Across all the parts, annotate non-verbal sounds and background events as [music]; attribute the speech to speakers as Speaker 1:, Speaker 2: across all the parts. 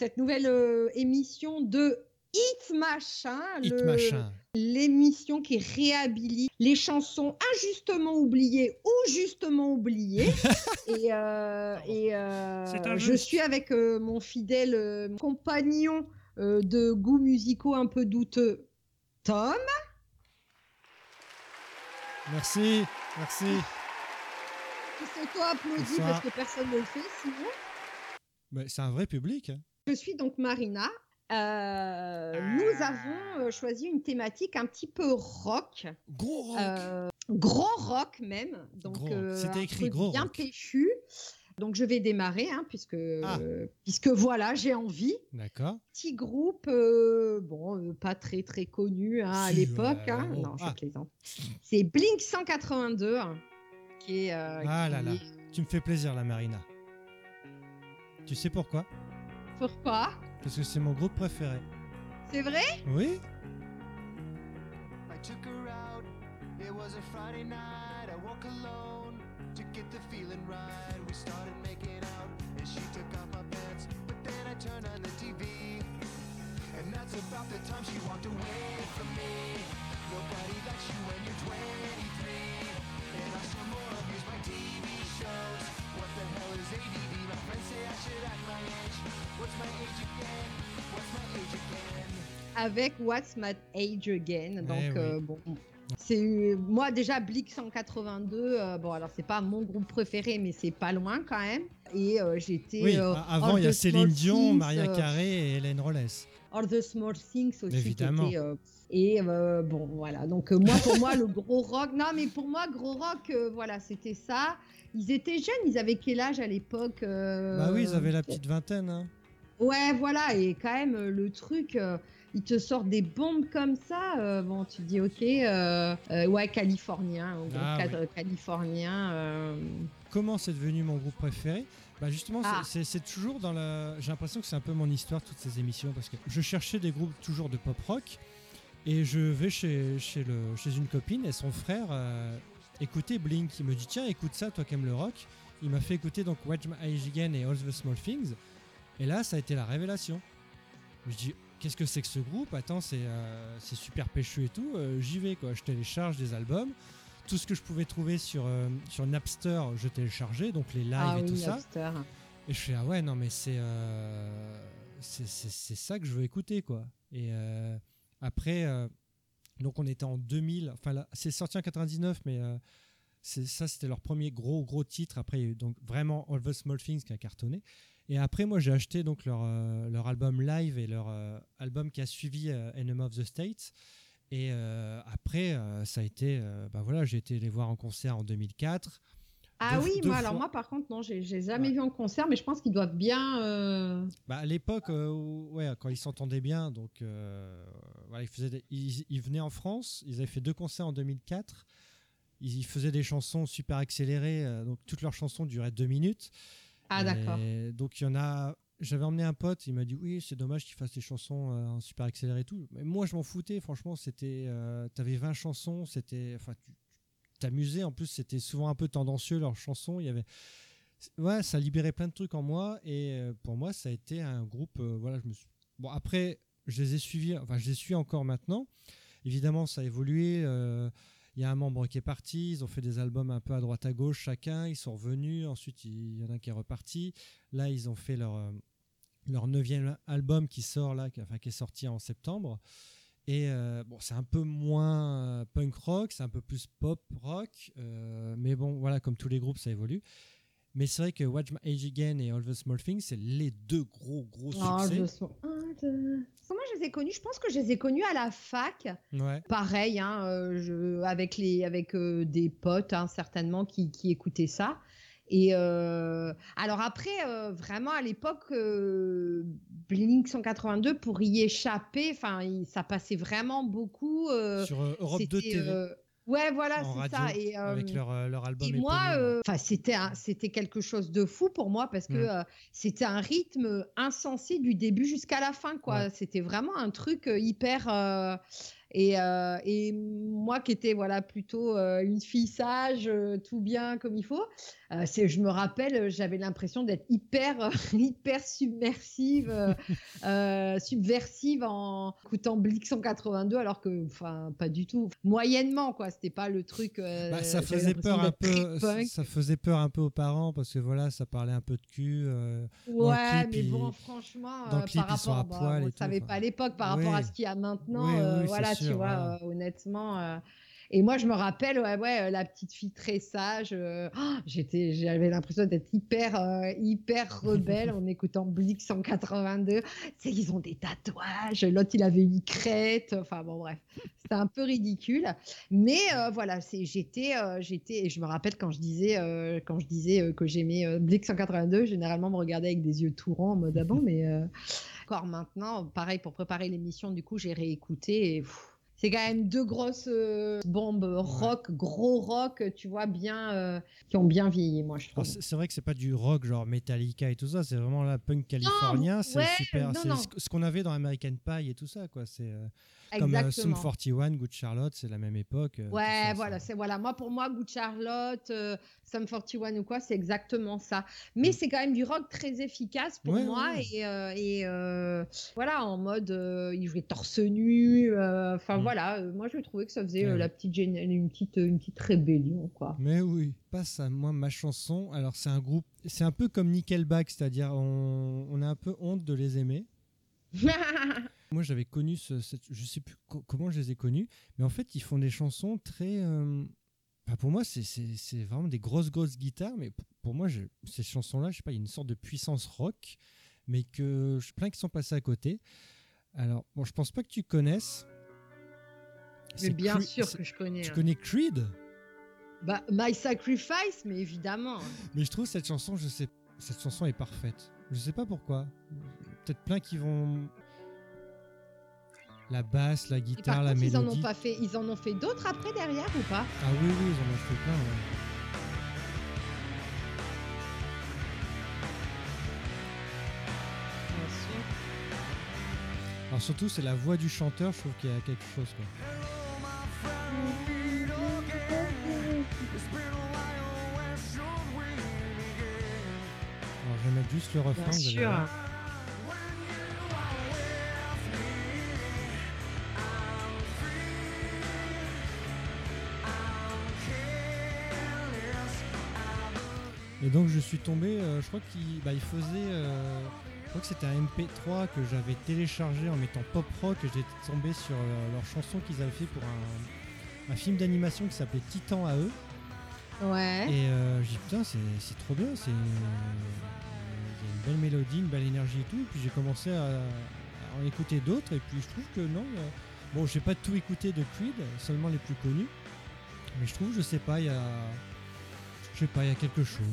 Speaker 1: cette nouvelle euh, émission de Hit Machin,
Speaker 2: Hit
Speaker 1: le-
Speaker 2: machin.
Speaker 1: l'émission qui réhabilite les chansons injustement oubliées ou justement oubliées. [laughs] et euh, et, euh, je suis avec euh, mon fidèle euh, compagnon euh, de goûts musicaux un peu douteux, Tom.
Speaker 2: Merci, merci.
Speaker 1: Qui s'auto-applaudit parce que personne ne le fait sinon.
Speaker 2: Mais c'est un vrai public. hein.
Speaker 1: Je suis donc Marina. Euh, Nous avons euh, choisi une thématique un petit peu rock,
Speaker 2: Gros rock.
Speaker 1: euh, grand rock même. Donc,
Speaker 2: Gros C'était écrit gros
Speaker 1: bien
Speaker 2: rock.
Speaker 1: péchu. Donc je vais démarrer, hein, puisque,
Speaker 2: Ah.
Speaker 1: puisque voilà, j'ai envie.
Speaker 2: D'accord.
Speaker 1: Petit groupe, euh, bon, pas très très connu hein, à l'époque. hein. Non, je
Speaker 2: Ah.
Speaker 1: plaisante. C'est Blink 182, hein, qui est.
Speaker 2: Ah
Speaker 1: qui
Speaker 2: là là.
Speaker 1: est-
Speaker 2: Tu me fais plaisir, la Marina. Tu sais pourquoi?
Speaker 1: Pourquoi?
Speaker 2: Parce que c'est mon groupe préféré.
Speaker 1: C'est vrai?
Speaker 2: Oui
Speaker 3: I took her out. It was a Friday night. I woke alone to get the feeling right. We started making out, and she took off my pants. But then I turned on the TV, and that's about the time she walked away from me. Nobody likes you when you're 23, and I saw more of use my TV shows.
Speaker 1: Avec What's My Age Again. Donc,
Speaker 2: Eh oui.
Speaker 1: euh, bon. C'est moi déjà Blink 182. euh, bon, alors c'est pas mon groupe préféré, mais c'est pas loin quand même. Et euh, j'étais.
Speaker 2: Oui,
Speaker 1: euh,
Speaker 2: avant il y a Céline Dion,
Speaker 1: Things,
Speaker 2: Maria Carré et Hélène Rollès.
Speaker 1: All the Small Things aussi. qui
Speaker 2: Évidemment.
Speaker 1: était, et bon, voilà. Donc, moi, pour moi, le gros rock. Non, mais pour moi, gros rock, voilà, c'était ça. Ils étaient jeunes. Ils avaient quel âge à l'époque
Speaker 2: Bah oui, ils avaient la petite vingtaine. hein.
Speaker 1: Ouais, voilà, et quand même, le truc, ils te sortent des bombes comme ça. euh, bon, tu te dis, ok, euh, euh, ouais, californien, au
Speaker 2: Ah,
Speaker 1: cadre californien. euh,
Speaker 2: Comment c'est devenu mon groupe préféré? Bah justement, c'est-
Speaker 1: Ah.
Speaker 2: c'est toujours dans la. J'ai l'impression que c'est un peu mon histoire toutes ces émissions parce que je cherchais des groupes toujours de pop rock et je vais chez chez le chez une copine et son frère écoutait Blink. Il me dit tiens écoute ça toi qui aimes le rock. Il m'a fait écouter donc Watch My Age Again et All the Small Things et là ça a été la révélation. Je dis qu'est-ce que c'est que ce groupe Attends c'est euh, super péchu et tout. Euh, J'y vais quoi. Je télécharge des albums. Tout ce que je pouvais trouver sur, euh, sur Napster, je téléchargeais, donc les lives
Speaker 1: ah
Speaker 2: et
Speaker 1: oui,
Speaker 2: tout ça. Et je fais ah ouais non mais c'est euh, c'est c'est- ça que je veux écouter quoi. Et euh, après donc on était en 2000, enfin c'est sorti en 99 mais ça c'était leur premier gros gros titre. Après il y a eu donc vraiment All the Small Things qui a cartonné. Et après moi j'ai acheté donc leur euh, leur album live et leur euh, album qui a suivi euh, Enemy of the States. Et euh, après ça a été bah voilà j'ai été les voir en concert en 2004.
Speaker 1: Ah
Speaker 2: Deux-
Speaker 1: oui,
Speaker 2: deux
Speaker 1: moi, alors moi, par contre, non, j'ai jamais
Speaker 2: Ouais.
Speaker 1: vu en concert, mais je pense qu'ils doivent bien.
Speaker 2: Bah, à l'époque, ouais, quand ils s'entendaient bien, donc voilà, ils, faisaient des- ils, ils venaient en France, ils avaient fait deux concerts en 2004, ils, ils faisaient des chansons super accélérées, donc toutes leurs chansons duraient deux minutes.
Speaker 1: Ah, d'accord.
Speaker 2: Donc il y en a, j'avais emmené un pote, il m'a dit oui, c'est dommage qu'ils fassent des chansons euh, en super accéléré et tout. Mais moi je m'en foutais, franchement, c'était, euh, t'avais 20 chansons, c'était, enfin, tu t'amusais, en plus c'était souvent un peu tendancieux leurs chansons, il y avait ouais, ça libérait plein de trucs en moi et euh, pour moi ça a été un groupe euh, voilà, je me suis... Bon après, je les ai suivis, enfin je les suis encore maintenant. Évidemment, ça a évolué euh, il y a un membre qui est parti, ils ont fait des albums un peu à droite à gauche chacun, ils sont revenus, ensuite il y en a un qui est reparti. Là, ils ont fait leur euh, neuvième album qui sort là, enfin, qui est sorti en septembre. Et euh, bon, c'est un peu moins euh, punk rock, c'est un peu plus pop rock, mais bon, voilà, comme tous les groupes, ça évolue. Mais c'est vrai que Watch My Age Again et All the Small Things, c'est les deux gros gros
Speaker 1: Ah,
Speaker 2: succès.
Speaker 1: je que Moi, je les ai connus, je pense que je les ai connus à la fac.
Speaker 2: Ouais.
Speaker 1: Pareil, hein, euh, je, avec, les, avec euh, des potes, hein, certainement, qui, qui écoutaient ça. Et euh, alors après, vraiment à l'époque, Blink 182 pour y échapper, enfin, ça passait vraiment beaucoup.
Speaker 2: Sur Europe 2
Speaker 1: c'était,
Speaker 2: TV,
Speaker 1: ouais, voilà, c'est ça. Et, euh,
Speaker 2: avec leur, euh, leur album
Speaker 1: et moi, euh, c'était c'était quelque chose de fou pour moi parce que
Speaker 2: Mm.
Speaker 1: euh, c'était un rythme insensé du début jusqu'à la fin, quoi.
Speaker 2: Ouais.
Speaker 1: C'était vraiment un truc hyper. Euh, et, euh, et moi qui étais voilà plutôt euh, une fille sage, euh, tout bien comme il faut, c'est, je me rappelle, j'avais l'impression d'être hyper, [laughs] hyper submersive, [laughs] subversive en écoutant Blink 182, alors que, enfin, pas du tout. Moyennement, quoi. C'était pas le truc.
Speaker 2: Bah, ça faisait peur un peu. Ça, faisait peur un peu aux parents parce que voilà, ça parlait un peu de cul.
Speaker 1: Ouais,
Speaker 2: clip,
Speaker 1: mais
Speaker 2: il-
Speaker 1: bon, franchement, par
Speaker 2: sont à
Speaker 1: rapport, bah, on ne savait pas à l'époque, par rapport à ce qu'il y a maintenant,
Speaker 2: Oui, oui,
Speaker 1: euh, tu vois, euh, honnêtement. euh, Et moi, je me rappelle, ouais, ouais, euh, la petite fille très sage. euh, oh, j'étais, j'avais l'impression d'être hyper, euh, hyper rebelle [laughs] en écoutant Blink 182. C'est qu'ils ont des tatouages. L'autre, il avait une crête. Enfin bon, bref, c'était un peu ridicule. Mais euh, voilà, c'est, j'étais, j'étais, et je me rappelle quand je disais, quand je disais que j'aimais Blink 182, généralement, on me regardait avec des yeux tout ronds en mode ah bon, [laughs] mais encore maintenant, pareil pour préparer l'émission, du coup, j'ai réécouté et. C'est quand même deux grosses euh, bombes rock, gros rock, tu vois, bien, euh, qui ont bien vieilli, moi, je trouve.
Speaker 2: c'est vrai que c'est pas du rock genre Metallica et tout ça, c'est vraiment la punk californien, c'est
Speaker 1: ouais,
Speaker 2: super,
Speaker 1: non,
Speaker 2: c'est
Speaker 1: non.
Speaker 2: ce qu'on avait dans American Pie et tout ça quoi, c'est euh, comme euh, Sum
Speaker 1: Exactement.
Speaker 2: 41, Good Charlotte, c'est la même époque.
Speaker 1: Ouais,
Speaker 2: ça,
Speaker 1: voilà, c'est voilà. Moi, pour moi, Good Charlotte, Sum 41 ou quoi, c'est exactement ça. Mais c'est quand même du rock très efficace pour
Speaker 2: Mm.
Speaker 1: Moi et, et voilà, en mode il jouait torse nu. Enfin
Speaker 2: Mm.
Speaker 1: Voilà, euh, moi je trouvais que ça faisait
Speaker 2: Ouais,
Speaker 1: euh, la petite une petite une petite rébellion quoi.
Speaker 2: Mais oui, passe à moi ma chanson. Alors c'est un groupe, c'est un peu comme Nickelback, c'est-à-dire on, on a un peu honte de les aimer. [laughs] Moi, j'avais connu ce, cette- je sais plus co- comment je les ai connus, mais en fait, ils font des chansons très. euh, pour moi, c'est- vraiment des grosses, grosses guitares, mais pour moi, je- ces chansons-là, je sais pas, il y a une sorte de puissance rock, mais que je plein qui sont passés à côté. Alors, bon, je pense pas que tu connaisses.
Speaker 1: Mais bien
Speaker 2: Cre-
Speaker 1: sûr que je connais.
Speaker 2: Tu
Speaker 1: hein.
Speaker 2: connais Creed?
Speaker 1: Bah, My Sacrifice, mais évidemment.
Speaker 2: Mais je trouve cette chanson, je sais, cette chanson est parfaite. Je sais pas pourquoi. Peut-être plein qui vont. La basse, la guitare, la
Speaker 1: contre, ils en
Speaker 2: mélodie.
Speaker 1: ont pas fait, ils en ont fait d'autres après derrière ou pas?
Speaker 2: Ah oui, oui, ils en ont fait plein. ouais. Alors surtout, c'est la voix du chanteur, je trouve qu'il y a quelque chose. Quoi. Alors je vais mettre juste le refrain.
Speaker 1: Bien sûr.
Speaker 2: Et donc je suis tombé, euh, je crois qu'il bah, il faisait, euh, je crois que c'était un MP3 que j'avais téléchargé en mettant pop rock et j'étais tombé sur euh, leur chanson qu'ils avaient fait pour un, un film d'animation qui s'appelait Titan à eux.
Speaker 1: Ouais.
Speaker 2: Et euh, j'ai dit putain c'est c'est trop bien, c'est une, il y a une belle mélodie, une belle énergie et tout. Et puis j'ai commencé à, à en écouter d'autres et puis je trouve que non, a- bon j'ai pas tout écouté de Creed, seulement les plus connus. Mais je trouve, je sais pas, il y a, je sais pas, il y a quelque chose.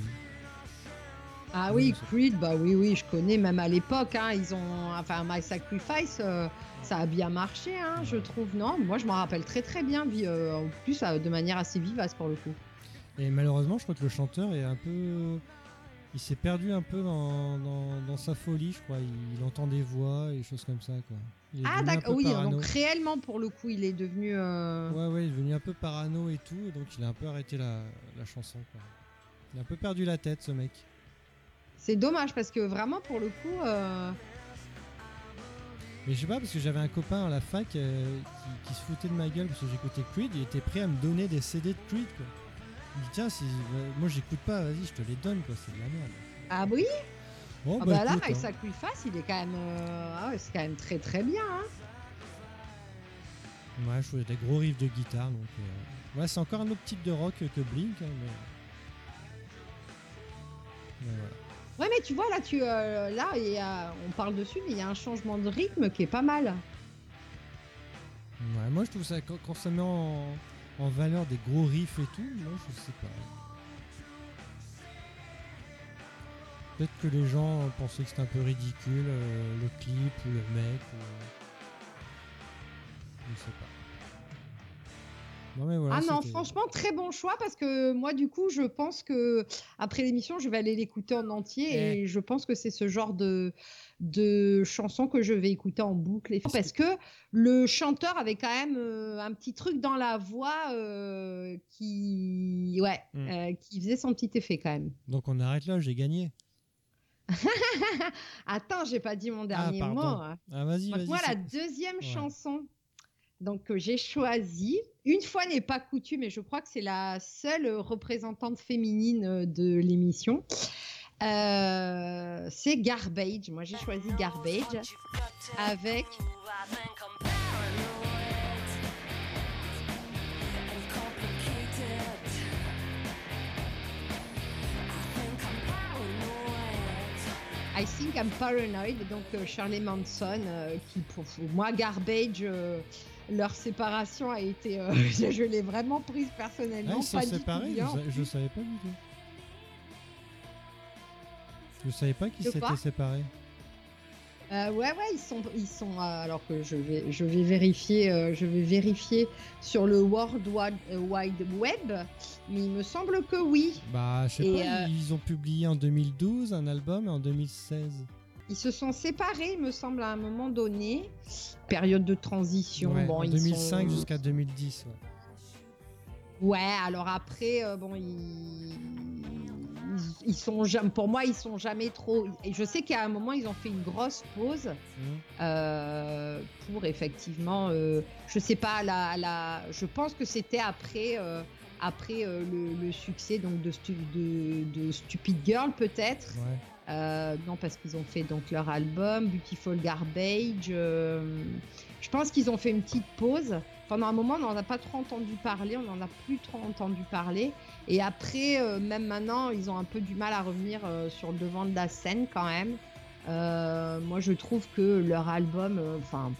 Speaker 1: Ah
Speaker 2: Oui,
Speaker 1: Creed, bah oui, oui, je connais même à l'époque. hein, ils ont, enfin, My Sacrifice, euh, ça a bien marché, hein, je trouve. Non, moi je m'en rappelle très très bien, euh, en plus euh, de manière assez vivace pour le coup.
Speaker 2: Et malheureusement, je crois que le chanteur est un peu. Il s'est perdu un peu dans, dans, dans sa folie, je crois. Il, il entend des voix et des choses comme ça, quoi.
Speaker 1: Ah d'accord, oui,
Speaker 2: parano.
Speaker 1: donc réellement pour le coup, il est devenu.
Speaker 2: Ouais, ouais, il est devenu un peu parano et tout, donc il a un peu arrêté la, la chanson, quoi. Il a un peu perdu la tête, ce mec.
Speaker 1: C'est dommage parce que vraiment pour le coup, euh,
Speaker 2: Mais je sais pas, parce que j'avais un copain à la fac euh, qui, qui se foutait de ma gueule parce que j'écoutais Creed, il était prêt à me donner des CD de Creed, quoi. Il me dit, tiens, si, euh, moi j'écoute pas, vas-y, je te les donne, quoi, c'est de la merde.
Speaker 1: ah oui,
Speaker 2: Bon,
Speaker 1: ah bah, là,
Speaker 2: écoute,
Speaker 1: My
Speaker 2: hein.
Speaker 1: Sacrifice, il est quand même, euh, ah ouais, c'est quand même très très bien. hein.
Speaker 2: Ouais, je trouvais des gros riffs de guitare, donc. euh, Ouais, c'est encore un autre type de rock que Blink, hein, mais. Mais voilà.
Speaker 1: Ouais, mais tu vois là, tu, euh, là, y a- on parle dessus, mais il y a un changement de rythme qui est pas mal.
Speaker 2: Ouais, moi je trouve ça, quand, ça met en, valeur des gros riffs et tout, je sais pas. Peut-être que les gens pensaient que c'était un peu ridicule, euh, le clip ou le mec. Je sais pas. Non, mais voilà,
Speaker 1: ah non, franchement, très bon choix parce que moi, du coup, je pense que après l'émission, je vais aller l'écouter en entier
Speaker 2: Eh.
Speaker 1: et je pense que c'est ce genre de, de chanson que je vais écouter en boucle. et- Parce que le chanteur avait quand même euh, un petit truc dans la voix euh, qui, ouais,
Speaker 2: Mm.
Speaker 1: euh, qui faisait son petit effet quand même.
Speaker 2: Donc on arrête là, j'ai gagné. [laughs]
Speaker 1: Attends, j'ai pas dit mon dernier
Speaker 2: pardon.
Speaker 1: mot. hein.
Speaker 2: Ah, vas-y,
Speaker 1: moi, la deuxième
Speaker 2: Ouais.
Speaker 1: chanson donc, que j'ai choisie, une fois n'est pas coutume, et je crois que c'est la seule représentante féminine euh, de l'émission, euh, c'est Garbage. Moi, j'ai choisi Garbage avec... I think I'm paranoid, donc euh, Shirley Manson, euh, qui pour moi Garbage, euh, leur séparation a été, euh, je, [laughs] je l'ai vraiment prise
Speaker 2: Ah,
Speaker 1: personnellement,
Speaker 2: ils sont
Speaker 1: pas
Speaker 2: séparés, je, je savais pas du tout. Je savais pas qu'ils s'étaient séparés.
Speaker 1: Euh, ouais, ouais, ils sont, ils sont. euh, alors que je vais, je vais vérifier, euh, je vais vérifier sur le World Wide, Wide Web, mais il me semble que oui.
Speaker 2: Bah, je sais
Speaker 1: Et,
Speaker 2: pas,
Speaker 1: euh,
Speaker 2: ils ont publié en 2012 un album et en 2016.
Speaker 1: Ils se sont séparés, il me semble, à un moment donné. Période de transition.
Speaker 2: Ouais,
Speaker 1: bon,
Speaker 2: en
Speaker 1: ils
Speaker 2: 2005
Speaker 1: sont-
Speaker 2: jusqu'à 2010. ouais.
Speaker 1: Ouais, alors après, euh, bon, ils, ils, sont jamais, pour moi, ils sont jamais trop. Et je sais qu'à un moment, ils ont fait une grosse pause
Speaker 2: Mhm.
Speaker 1: euh, pour effectivement, euh, je sais pas, la, la, je pense que c'était après, après le, le succès donc de, Stu- de, de Stupid Girl peut-être.
Speaker 2: Ouais.
Speaker 1: Euh, non, parce qu'ils ont fait donc leur album Beautiful Garbage. euh, je pense qu'ils ont fait une petite pause. Pendant un moment, on n'en a pas trop entendu parler, on n'en a plus trop entendu parler. Et après, euh, même maintenant, ils ont un peu du mal à revenir sur le devant de la scène quand même. Moi, je trouve que leur album, enfin,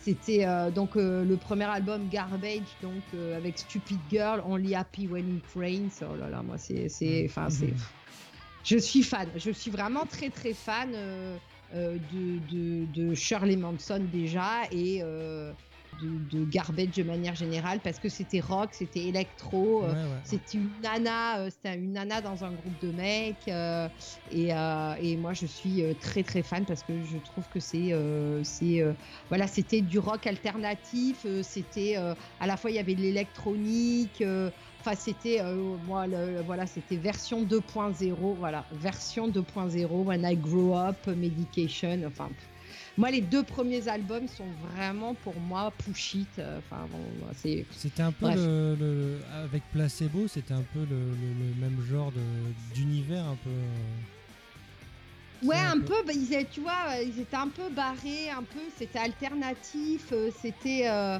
Speaker 1: c'était donc le premier album Garbage, donc avec Stupid Girl, Only Happy When It Rains. Oh là là, moi, c'est, c'est, enfin, c'est, je suis fan. Je suis vraiment très très fan euh, euh, de, de, de Shirley Manson déjà et euh, de, de Garbage de manière générale parce que c'était rock, c'était électro.
Speaker 2: Ouais, ouais.
Speaker 1: c'était une nana, c'était une nana dans un groupe de mecs et, et moi je suis très très fan parce que je trouve que c'est c'est voilà c'était du rock alternatif, c'était à la fois il y avait de l'électronique, enfin c'était euh, moi le- voilà c'était version 2.0 voilà version 2.0 When I Grow Up Medication enfin moi les deux premiers albums sont vraiment pour moi push it euh, enfin bon, c'est
Speaker 2: C'était un peu
Speaker 1: Bref.
Speaker 2: le, le- avec Placebo, c'était un peu le, même genre d'univers un peu. euh,
Speaker 1: Ouais, un peu, bah, ils, étaient- tu vois, ils étaient un peu barrés, un peu, c'était alternatif, c'était... euh,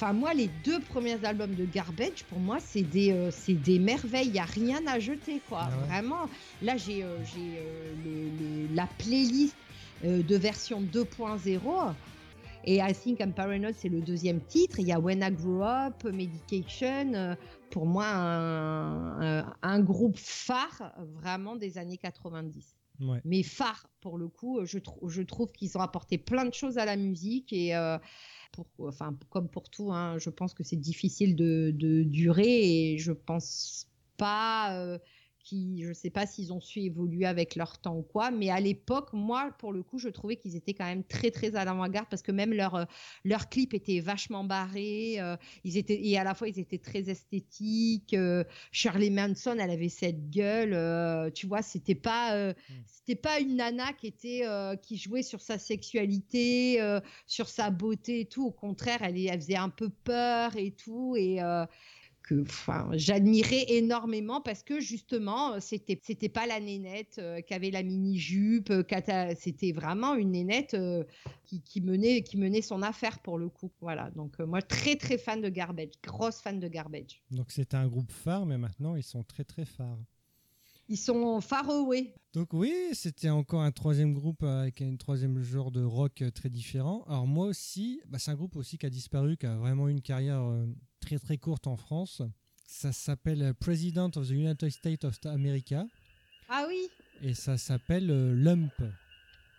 Speaker 1: Enfin, moi, les deux premiers albums de Garbage, pour moi, c'est des, euh, c'est des merveilles, il n'y a rien à jeter, quoi.
Speaker 2: Ah ouais.
Speaker 1: Vraiment, là, j'ai euh, j'ai, euh, le- le- la playlist de version 2.0. Et I Think I'm Paranoid, c'est le deuxième titre. Il y a When I Grew Up, Medication. pour moi, un, un- un groupe phare vraiment des années 90
Speaker 2: Ouais.
Speaker 1: mais phare pour le coup. Je, trou- je trouve qu'ils ont apporté plein de choses à la musique et pour, enfin, comme pour tout, hein, je pense que c'est difficile de, de durer et je pense pas. Qui, je sais pas s'ils ont su évoluer avec leur temps ou quoi, mais à l'époque, moi, pour le coup, je trouvais qu'ils étaient quand même très, très à l'avant-garde parce que même leur, euh, leur clip était vachement barré, euh, ils étaient, et à la fois, ils étaient très esthétiques. euh, Shirley Manson, elle avait cette gueule, euh, tu vois, c'était pas, euh, c'était pas une nana qui était, qui jouait sur sa sexualité, sur sa beauté et tout. Au contraire, elle, elle faisait un peu peur et tout, et j'admirais énormément parce que justement, euh, c'était, c'était pas la nénette euh, qui avait la mini jupe, c'était vraiment une nénette euh, qui, qui menait, qui menait son affaire pour le coup. Voilà, donc euh, moi très très fan de Garbage, grosse fan de Garbage.
Speaker 2: Donc c'était un groupe phare, mais maintenant ils sont très très phares.
Speaker 1: Ils sont far away.
Speaker 2: Donc oui, c'était encore un troisième groupe avec un troisième genre de rock euh, très différent. Alors moi aussi, bah, c'est un groupe aussi qui a disparu, qui a vraiment eu une carrière euh, très très courte en France. Ça s'appelle President of the United States of America
Speaker 1: Ah oui,
Speaker 2: et ça s'appelle euh, Lump.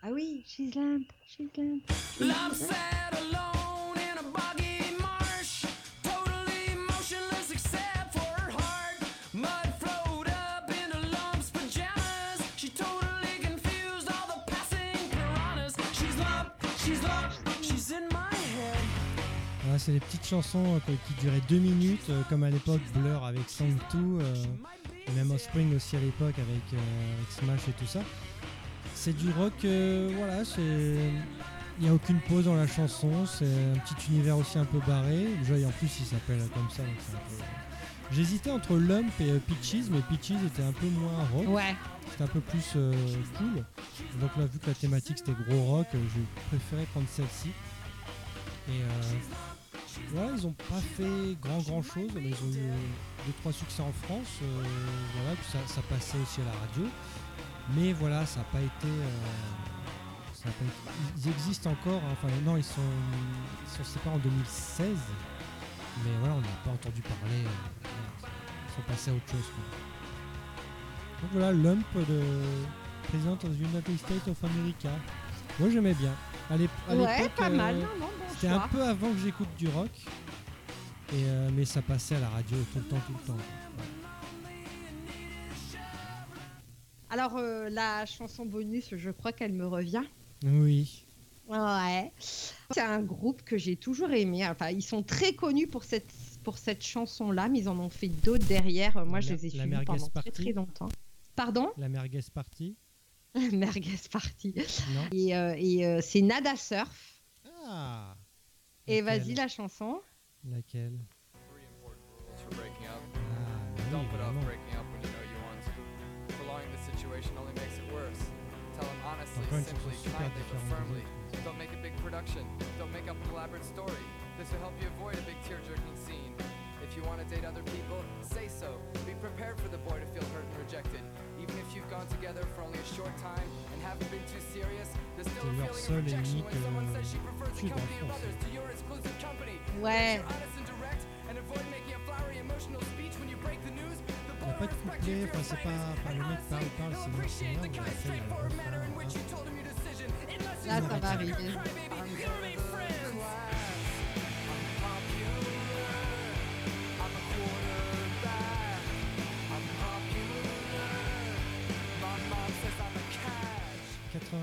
Speaker 1: ah oui, she's lamp, she's
Speaker 4: sat alone in a
Speaker 2: c'est les petites chansons euh, qui duraient deux minutes, euh, comme à l'époque Blur avec Song 2, euh, et même Offspring aussi à l'époque avec, avec Smash et tout ça. C'est du rock, voilà, c'est. Il n'y a aucune pause dans la chanson, c'est un petit univers aussi un peu barré. Joy en plus il s'appelle comme ça, donc c'est un peu. J'hésitais entre Lump et Peaches, mais Peaches était un peu moins rock,
Speaker 1: Ouais.
Speaker 2: c'était un peu plus euh, cool. Donc là, vu que la thématique c'était gros rock, j'ai préféré prendre celle-ci. Et euh, ouais, ils ont pas fait grand grand chose, mais ils ont eu euh, deux trois succès en France. euh, voilà, puis ça, ça passait aussi à la radio. Mais voilà, ça n'a pas été. euh, pas été- Ils existent encore. hein, Enfin, non, ils sont, ils sont séparés en 2016. Mais voilà, on n'a pas entendu parler. euh, ils sont passés à autre chose. quoi. Donc voilà, Lump de President of the United States of America. Moi j'aimais bien. À
Speaker 1: Ouais, pas mal. Non,
Speaker 2: c'était un peu avant que j'écoute du rock. Et euh, mais ça passait à la radio tout le temps, tout le temps.
Speaker 1: Alors, euh, la chanson bonus, je crois qu'elle me revient.
Speaker 2: Oui.
Speaker 1: Ouais. C'est un groupe que j'ai toujours aimé. Enfin, ils sont très connus pour cette, pour cette chanson-là, mais ils en ont fait d'autres derrière. Moi,
Speaker 2: La
Speaker 1: je les ai
Speaker 2: la
Speaker 1: suivis pendant très
Speaker 2: party.
Speaker 1: très longtemps. Pardon?
Speaker 2: La merguez party. [laughs]
Speaker 1: Merguez Party.
Speaker 2: Non
Speaker 1: Et, euh, et c'est Nada Surf.
Speaker 2: Ah
Speaker 1: Et
Speaker 2: Laquelle
Speaker 1: vas-y, la chanson.
Speaker 2: Laquelle
Speaker 4: Three important rules for breaking up.
Speaker 2: Ah,
Speaker 4: Don't put off
Speaker 2: évidemment.
Speaker 4: breaking up when you know you want to. Prolonging the situation only makes it worse. Tell them honestly,
Speaker 2: Encore une chanson
Speaker 4: simply,
Speaker 2: super
Speaker 4: kindly, but
Speaker 2: différente des
Speaker 4: firmly.
Speaker 2: autres.
Speaker 4: Don't make a big production. Don't make up an elaborate story. This will help you avoid a big tear-jerking scene. If you want to date other people, say so. Be prepared for the boy to feel hurt and rejected. Even if you've gone together for only a short time and haven't been too serious, there's still
Speaker 2: C'est
Speaker 4: a
Speaker 2: leur
Speaker 4: feeling
Speaker 2: seul
Speaker 4: of rejection when someone says she prefers the company of others to your exclusive company.
Speaker 1: Ouais.
Speaker 4: You're honest and direct and avoid making a flowery emotional speech when you break the news. The
Speaker 2: Il n'y a
Speaker 4: boy
Speaker 2: pas de
Speaker 4: respects you
Speaker 2: couplet,
Speaker 4: for
Speaker 2: enfin
Speaker 4: your
Speaker 2: c'est pas.
Speaker 4: frankness.
Speaker 2: Enfin, le mec parle, parle, c'est
Speaker 4: They'll
Speaker 2: une
Speaker 4: appreciate
Speaker 2: merde,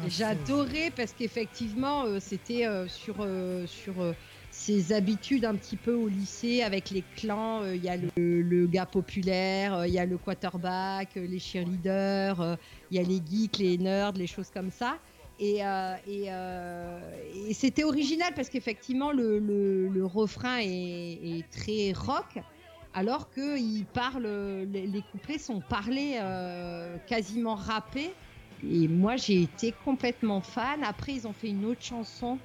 Speaker 1: J'adorais parce qu'effectivement, euh, c'était euh, sur, euh, sur ses habitudes un petit peu au lycée avec les clans. Il y a le, le gars populaire, il y a le quarterback, les cheerleaders, il y a les geeks, les nerds, les choses comme ça. Et, et, c'était original parce qu'effectivement, le, le- refrain est, très rock. Alors que les, couplets sont parlés quasiment rappés. Et moi, j'ai été complètement fan. Après, ils ont fait une autre chanson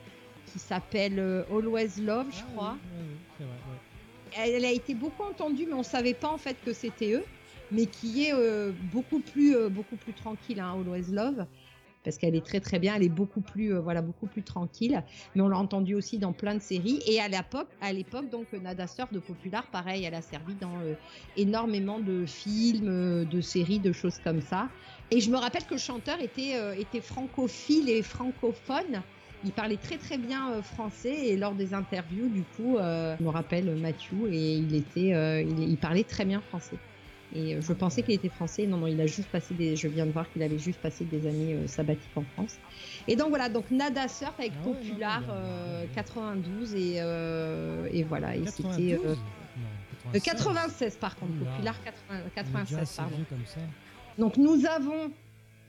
Speaker 1: qui s'appelle euh, Always Love, je
Speaker 2: Ah
Speaker 1: crois.
Speaker 2: oui, oui, oui, c'est vrai, ouais.
Speaker 1: Elle a été beaucoup entendue, mais on savait pas en fait que c'était eux. Mais qui est euh, beaucoup plus, euh, beaucoup plus tranquille, hein, Always Love, parce qu'elle est très très bien. Elle est beaucoup plus, euh, voilà, beaucoup plus tranquille. Mais on l'a entendu aussi dans plein de séries. Et à l'époque, à l'époque, donc Nada Surf de Popular, pareil, elle a servi dans euh, énormément de films, euh, de séries, de choses comme ça. Et je me rappelle que le chanteur était, euh, était francophile et francophone. Il parlait très très bien euh, français et lors des interviews, du coup, euh, je me rappelle euh, Mathieu et il était, euh, il parlait très bien français. Et euh, je pensais qu'il était français. Non, non, il a juste passé des. Je viens de voir qu'il avait juste passé des années euh, sabbatiques en France. Et donc voilà, donc Nada Surf avec
Speaker 2: Ah ouais,
Speaker 1: Popular
Speaker 2: non, bien,
Speaker 1: euh,
Speaker 2: bien, bien.
Speaker 1: 92 et, euh, et voilà. Et
Speaker 2: 92
Speaker 1: c'était. euh,
Speaker 2: Non,
Speaker 1: euh, 96 par contre,
Speaker 2: Oula.
Speaker 1: Popular 80
Speaker 2: On est déjà
Speaker 1: 96
Speaker 2: assez
Speaker 1: pardon.
Speaker 2: comme ça.
Speaker 1: Donc nous avons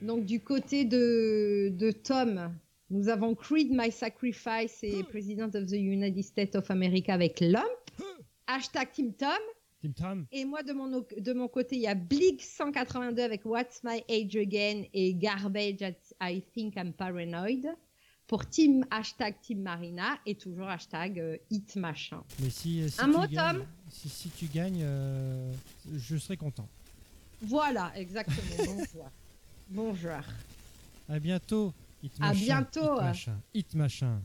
Speaker 1: donc du côté de, de Tom, nous avons Creed My Sacrifice et President of the United States of America avec Lump. Hashtag Team Tom.
Speaker 2: Tam
Speaker 1: Et moi de mon, de mon côté, il y a Blink 182 avec What's My Age Again et Garbage at I Think I'm Paranoid. Pour Team hashtag Team Marina et toujours hashtag euh, Hit Machin.
Speaker 2: Mais si, si
Speaker 1: Un mot,
Speaker 2: gagnes,
Speaker 1: Tom?
Speaker 2: si, si tu gagnes, euh, je serai content.
Speaker 1: Voilà, exactement. [laughs] Bonjour. Bonjour.
Speaker 2: À bientôt. Hit
Speaker 1: À
Speaker 2: machin,
Speaker 1: bientôt.
Speaker 2: Hit machin. Hit machin.